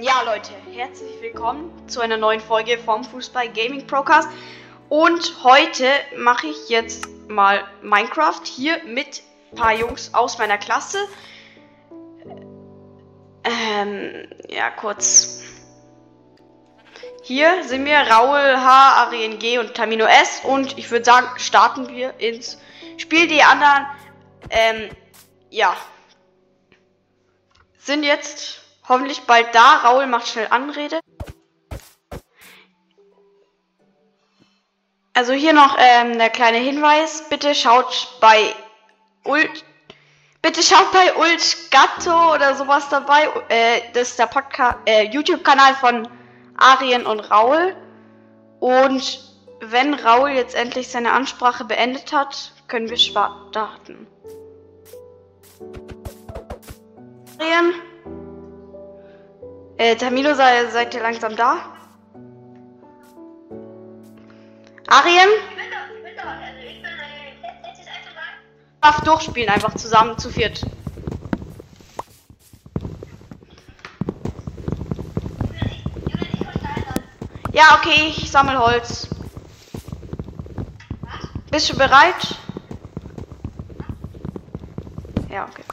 Ja, Leute, herzlich willkommen zu einer neuen Folge vom Fußball Gaming Procast. Und heute mache ich jetzt mal Minecraft hier mit ein paar Jungs aus meiner Klasse. Ähm, ja, kurz. Hier sind wir Raul H, Arien G und Tamino S. Und ich würde sagen, starten wir ins Spiel. Die anderen, ähm, ja, sind jetzt hoffentlich bald da. Raul macht schnell Anrede. Also hier noch ähm, der kleine Hinweis. Bitte schaut bei Ult. Bitte schaut bei Ult Gatto oder sowas dabei. Äh, das ist der Podcast, äh, YouTube-Kanal von Arien und Raul. Und wenn Raul jetzt endlich seine Ansprache beendet hat, können wir starten. Arien? Äh, Tamino, sei, seid ihr langsam da? Arien? Darf durchspielen, einfach zusammen zu viert. Ja, okay, ich sammle Holz. Bist du bereit? Ja, okay.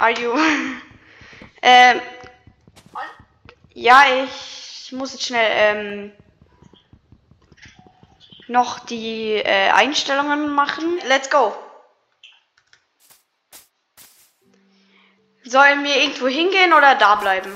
Are you? ähm, ja, ich muss jetzt schnell ähm, noch die äh, Einstellungen machen. Let's go. Sollen wir irgendwo hingehen oder da bleiben?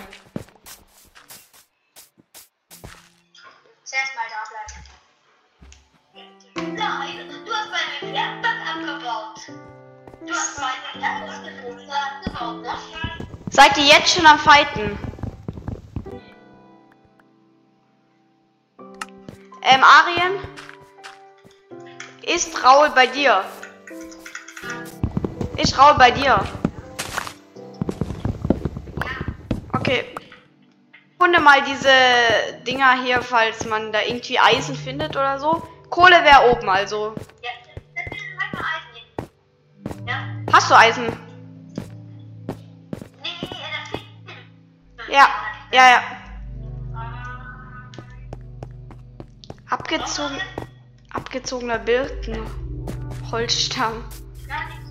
Seid ihr jetzt schon am Fighten? Ähm, Arien? Ist Raul bei dir? Ist Raul bei dir? Okay. Funde mal diese Dinger hier, falls man da irgendwie Eisen findet oder so. Kohle wäre oben, also. Ja, das manchmal Eisen. Ja? Hast du Eisen? Ja, ja, ja. Abgezogen, abgezogener Birken. Holzstamm. Gar nichts.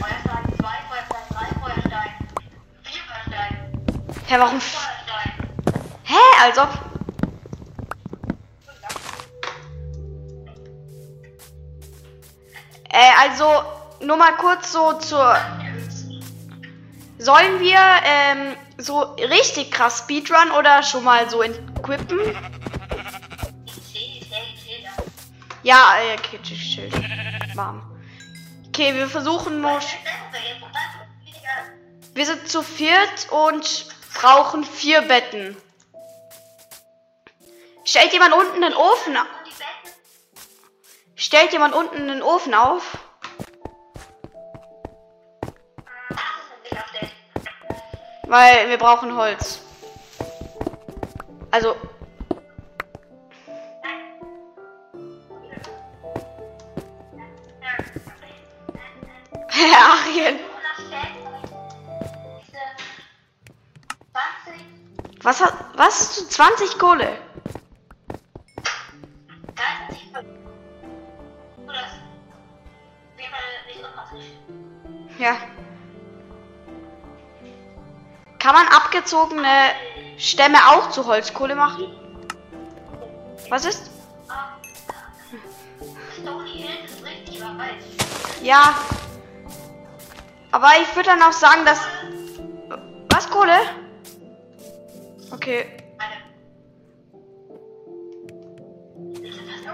Feuerstein 2, Feuerstein 3, Feuerstein 4, Feuerstein, Hä, warum? Hä, als ob. Äh, also, nur mal kurz so zur. Sollen wir ähm, so richtig krass Speedrun oder schon mal so equippen? Ja, äh, okay, chill, chill. Warm. Okay, wir versuchen nur. Wir sind zu viert und brauchen vier Betten. Stellt jemand unten den Ofen auf? Stellt jemand unten den Ofen auf? Weil wir brauchen Holz. Also. Herr Arien. Was hat. Was hast du? 20 Kohle? Abgezogene Stämme auch zu Holzkohle machen? Was ist? Ja. Aber ich würde dann auch sagen, dass. Was, Kohle? Okay. Ich ich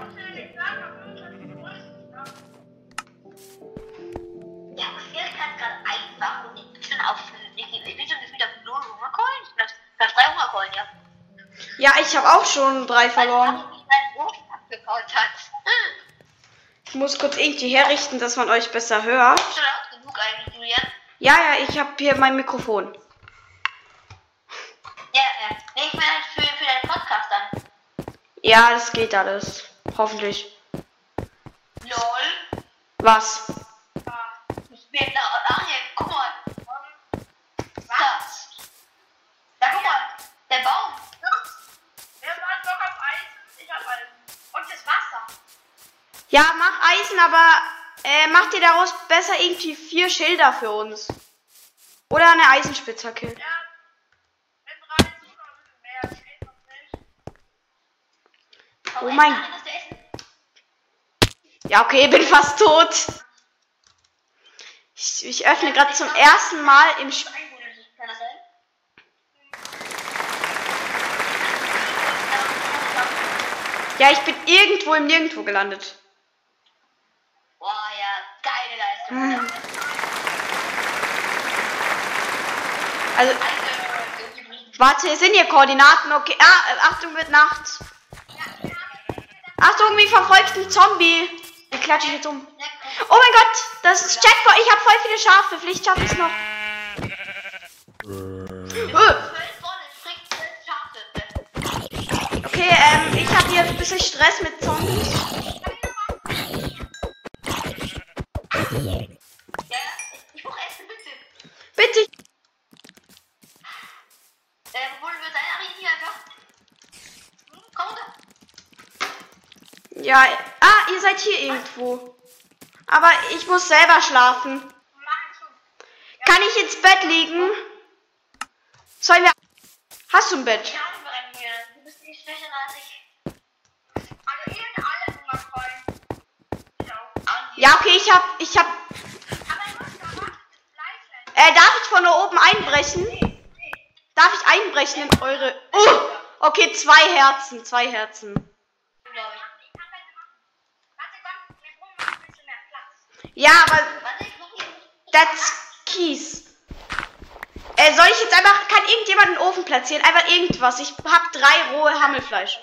auf. Ich, ich null Hungerkeulen. Das, das drei Hungerkeulen, ja. Ja, ich habe auch schon drei verloren. Ich muss kurz irgendwie herrichten, dass man euch besser hört. Ja, ja, ich habe hier mein Mikrofon. Ja, ja. Nee, ich meine für, für deinen Podcast dann. Ja, das geht alles. Hoffentlich. LOL. Was? Ich bin da, Daniel, guck mal. Was? Da, guck mal. Der Baum. Er war doch auf Eis. Ich hab Eis. Und das Wasser. Ja, mach Eisen, aber äh, mach dir daraus besser irgendwie vier Schilder für uns. Oder eine Eisenspitzhacke. Ja. Oh mein-. Ja, okay, bin fast tot. Ich, ich öffne gerade zum ersten Mal im Spiel. Ja, ich bin irgendwo im Nirgendwo gelandet. Boah, ja, geile Leistung. Also, warte, sind hier Koordinaten? Okay. Ah, äh, Achtung, wird Nacht. Achtung, mich verfolgt ein Zombie. Den klatsche ich jetzt um. Oh mein Gott, das ist Jackpot. Ich habe voll viele Schafe. Vielleicht schaffe ich es noch. Äh, Schafe. Okay, ähm, ich habe hier ein bisschen Stress mit Zombies. Ja, ich brauche Essen, bitte. Bitte. Äh, wollen wir deine hier einfach? Hm, Komm runter. Ja, ah, ihr seid hier irgendwo. Aber ich muss selber schlafen. Schon. Kann ich ins Bett liegen? Sollen wir... Hast du ein Bett? Ich habe einen hier. Du bist nicht schwächer als ich. Also ihr habt alle Nummer voll. Ich auch. Ja, okay, ich hab... Ich hab... Äh, darf ich von da oben einbrechen? Darf ich einbrechen in eure... Uh, okay, zwei Herzen, zwei Herzen. Ja, aber that's Kies. Äh, soll ich jetzt einfach... Kann irgendjemand einen Ofen platzieren? Einfach irgendwas. Ich hab drei rohe Hammelfleisch.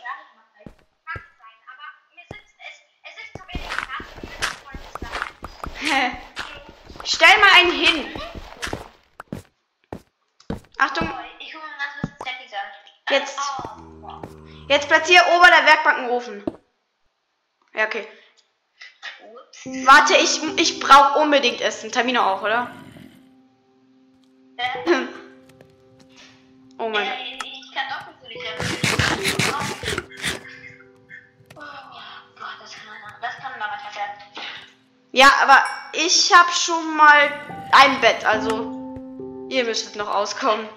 Kann sein, aber mir sitzt es, es ist zu wenig Platz, um mir das voll zu sagen. Stell mal einen hin. Achtung, Ich hole mir ganz bisschen Settings an. Jetzt. Oh. jetzt platziere ober der Werkbank einen Ofen. Ja, okay. Ups. Warte, ich, ich brauche unbedingt Essen. Tamino auch, oder? Äh, Oh mein Gott. äh, ich kann doch nicht so nicht Oh Gott, das kann einer. Das kann man manchmal werden. Ja, aber ich habe schon mal ein Bett, also ihr müsstet noch auskommen.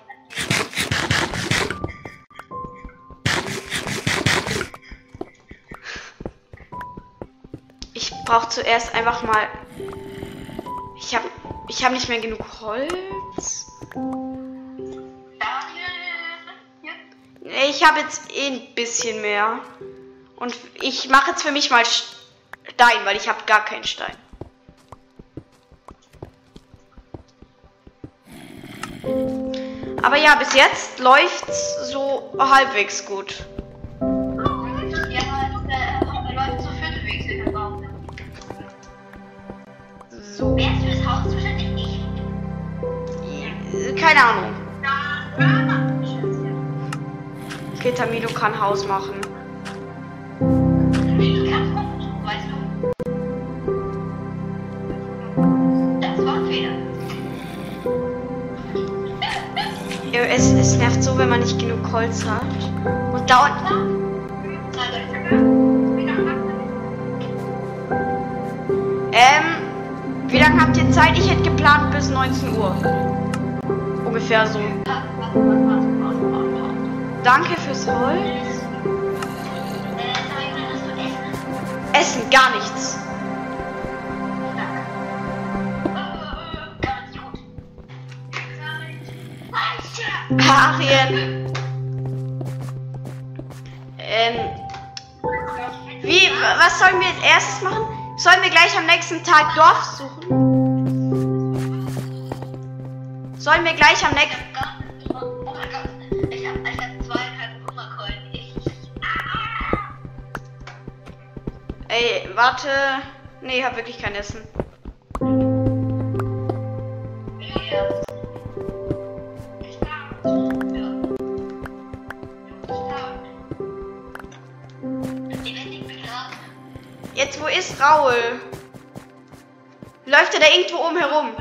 Brauche zuerst einfach mal. Ich habe ich habe nicht mehr genug Holz. Ich habe jetzt eh ein bisschen mehr. Und ich mache jetzt für mich mal Stein, weil ich habe gar keinen Stein. Aber ja, bis jetzt läuft's so halbwegs gut. Keine Ahnung. Okay, Tamino kann Haus machen. Ja, Es, es nervt so, wenn man nicht genug Holz hat. Und dauert. Ähm, wie lange habt ihr Zeit? Ich hätte geplant bis 19 Uhr. Ungefähr so. Danke fürs Holz. Essen, gar nichts. Arien. Ähm, wie, was sollen wir als erstes machen? Sollen wir gleich am nächsten Tag Dorf suchen? Sollen wir gleich am nächsten... Oh mein Gott, ich hab, ich hab zweieinhalb Hungerkeulen. Ich, Ey, warte. Nee, ich hab wirklich kein Essen. Ich. Jetzt, wo ist Raul? Läuft er da irgendwo oben herum?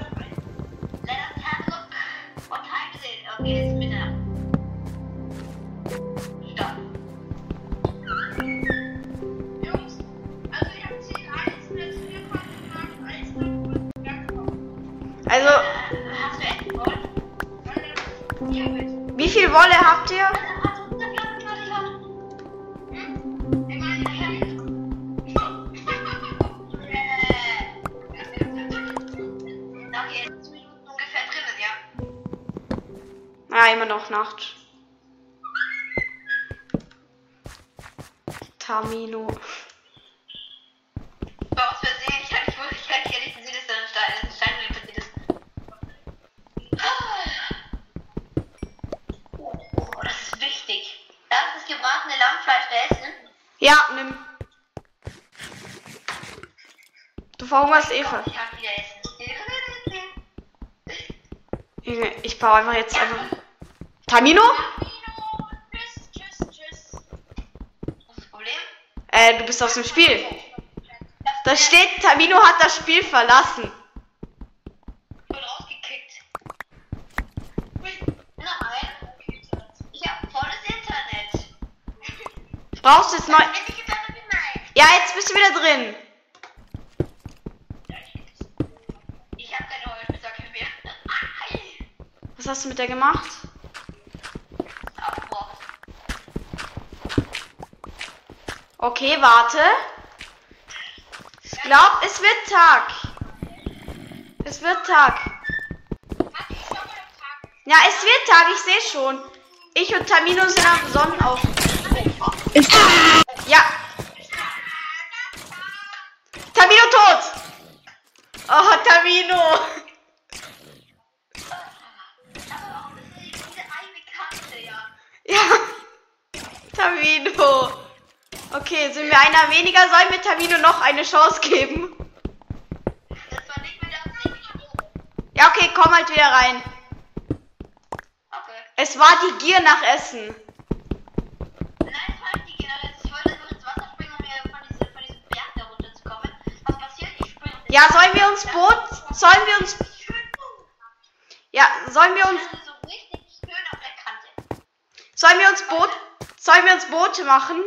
longest. Tamino. War aus Versehen, ich hatte nicht, ich hatte nicht gesehen, dass da ein Stein, ein Stein passiert ist. Oh, oh, das ist wichtig. Darf das gebratene Lammfleisch essen? Ja, nimm. Du verhungerst Eva. Ich kann wieder essen. Ich baue einfach jetzt einfach. Tamino? Mino, tschüss, tschüss, tschüss. Was ist das Problem? Äh, du bist aus dem Spiel. Da steht, Tamino hat das Spiel verlassen. Brauchst du jetzt neu. Ja, jetzt bist du wieder drin. Ich habe keine Holzspitzhacke mehr. Was hast du mit der gemacht? Okay, warte. Ich glaube, es wird Tag. Es wird Tag. Ja, es wird Tag, ich sehe schon. Ich und Tamino sind am Sonnenauf. Ja. Tamino tot. Oh, Tamino. Ja. Tamino. Okay, sind wir einer weniger? Sollen wir Tamino noch eine Chance geben? Das war nicht mit Absicht. Ja, okay, komm halt wieder rein. Okay. Es war die Gier nach Essen. Ja, sollen wir uns Boot, sollen wir uns, ja, sollen wir uns, Also sollen wir uns Boot, sollen wir uns Boote machen?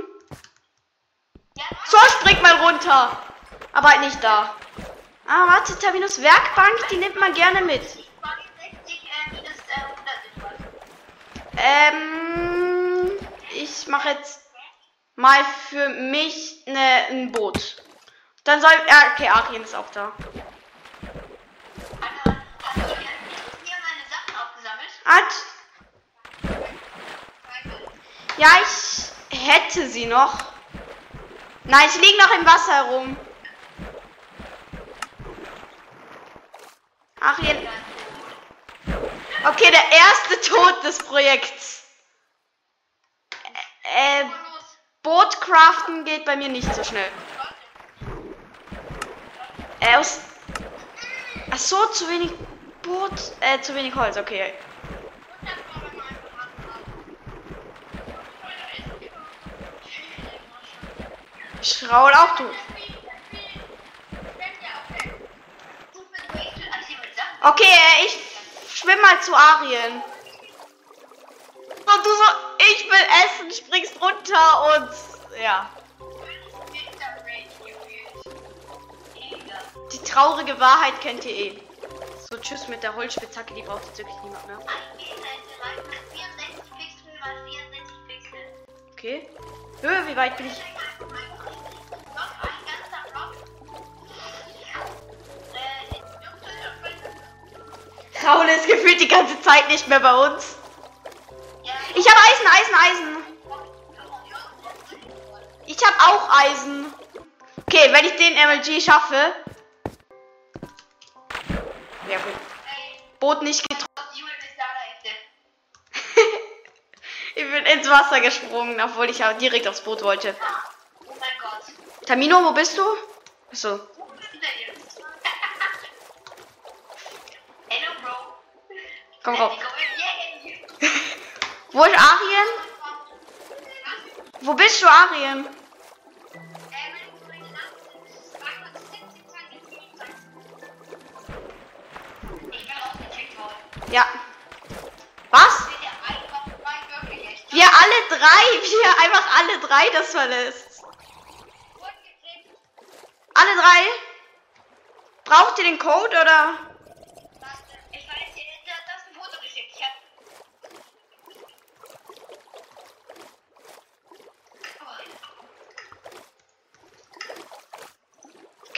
So, spring mal runter. Aber halt nicht da. Ah, warte, Tabinos Werkbank, die nimmt man gerne mit. ich war jetzt 60 äh, minus äh, 100 ist was. Ähm, ich mache jetzt mal für mich ne, ein Boot. Dann soll, ja, okay, Arien ist auch da. Hat, ja, ich hätte sie noch. Nein, sie liegen noch im Wasser herum. Arien. Okay, der erste Tod des Projekts. Äh. Boot craften geht bei mir nicht so schnell. Äh, aus. Ach so, zu wenig Boot. Äh, zu wenig Holz, okay. Schraul auch du. Okay, äh, ich schwimm mal zu Arien. Und du so, ich will essen, springst runter und ja. Die traurige Wahrheit kennt ihr eh. So, tschüss mit der Holzspitzhacke, die braucht jetzt wirklich niemand mehr. Okay. Höhe, wie weit bin ich? Raul ist gefühlt die ganze Zeit nicht mehr bei uns. Ich habe Eisen, Eisen, Eisen. Ich habe auch Eisen. Okay, wenn ich den MLG schaffe. Ja, gut. Boot nicht getroffen. ich bin ins Wasser gesprungen, obwohl ich ja direkt aufs Boot wollte. Oh. Tamino, wo bist du? Achso. Komm rauf. Wo ist Arien? Wo bist du, Arien? Ja. Was? Wir alle drei, wir einfach alle drei das verlässt. Alle drei? Braucht ihr den Code oder? Warte. Ich weiß, ihr da, da ist ein Foto geschickt. Ich hab.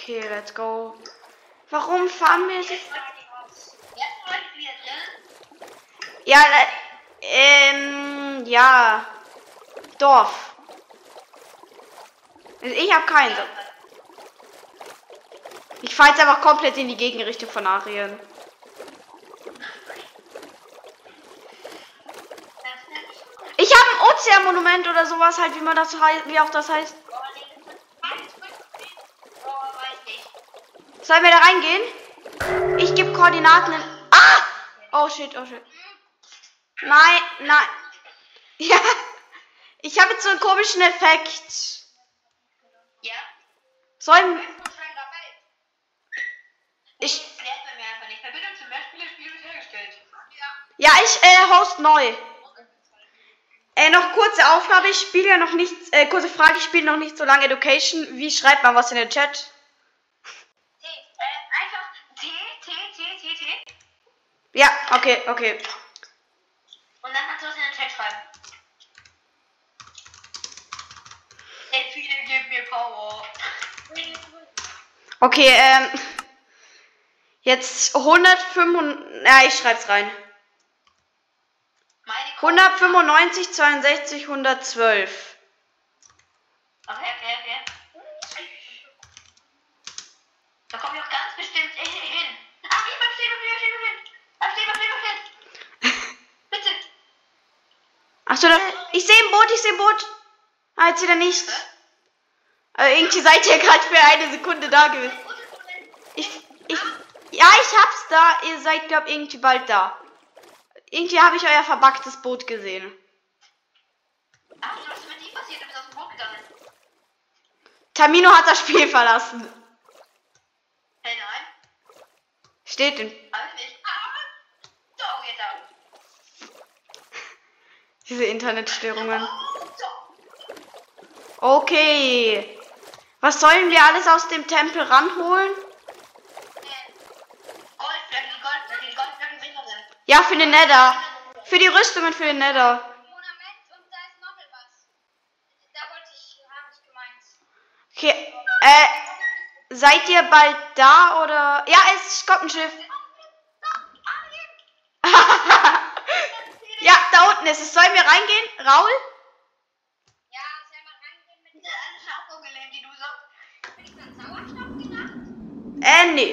Okay, let's go. Warum fahren wir jetzt? Drin. Ja, ähm, ja. Dorf. Ich habe keinen. Ich fahre jetzt einfach komplett in die Gegenrichtung von Arien. Ich habe ein Ozeanmonument oder sowas halt, wie man das heißt, wie auch das heißt. Oh, weiß nicht. Sollen wir da reingehen? Ich gebe Koordinaten in. Ah! Oh shit, oh shit. Nein, nein. Ja. Ich habe jetzt so einen komischen Effekt. Ja? Sollen. Ich. Ja, ich äh, host neu. Äh, noch kurze Aufgabe, ich spiele ja noch nicht, äh, kurze Frage, ich spiele noch nicht so lange Education. Wie schreibt man was in den Chat? Ja, okay, okay. Und dann kannst du was in den Chat schreiben. Ey, viele gib mir Power. Okay, ähm. Jetzt 105. Ja, ich schreib's rein. Meine 195, 62, 112. Okay, okay, okay. Da komme ich auch ganz bestimmt hin. hin. Ach, ich verstehe noch wieder, stehe noch hin. Da steht noch, steht noch hin. Bitte. Achso, da, ich sehe ein Boot, ich sehe ein Boot. Ah, jetzt wieder nicht. Also irgendwie seid ihr gerade für eine Sekunde da gewesen. Ich, ich, ja, ich hab's da. Ihr seid, glaub irgendwie bald da. Irgendwie habe ich euer verbacktes Boot gesehen. Ach, was ist mit dir passiert? Du bist aus dem Boot gegangen. Tamino hat das Spiel verlassen. Hey, nein. Steht in Hab ich nicht. Ah. So, jetzt auch. Diese Internetstörungen. Okay. Was sollen wir alles aus dem Tempel ranholen? Ja, für den Nether. Für die Rüstungen für den Nether. Okay. Äh, seid ihr bald da oder? Ja, es kommt ein Schiff. Ja, da unten ist es. Sollen wir reingehen? Raul? Ja, selber reingehen mit Schafung gelähmt, die du so. Bin ich dann Sauerstoff gedacht? Äh, nee.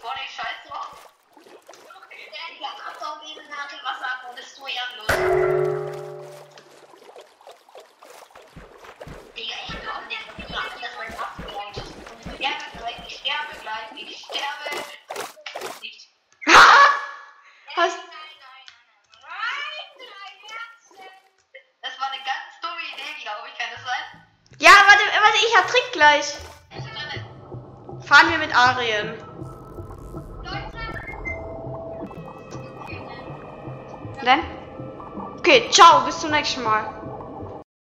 Boah, die Scheiße drauf. Der die hat auf jeden Nagel Wasser ab und ist so ehrenlos. Digga, ich glaube nicht, ich glaube, dass mein Wasser gelangt ist. Ich sterbe gleich, ich sterbe gleich, ich sterbe. Nicht. Was? Nein, nein, nein, nein. Drei Herzen. Das war eine ganz dumme Idee, glaube ich, kann das sein? Ja, warte, warte, ich hab Trick gleich. Fahren wir mit Arien. Dann? Okay, ciao, bis zum nächsten Mal.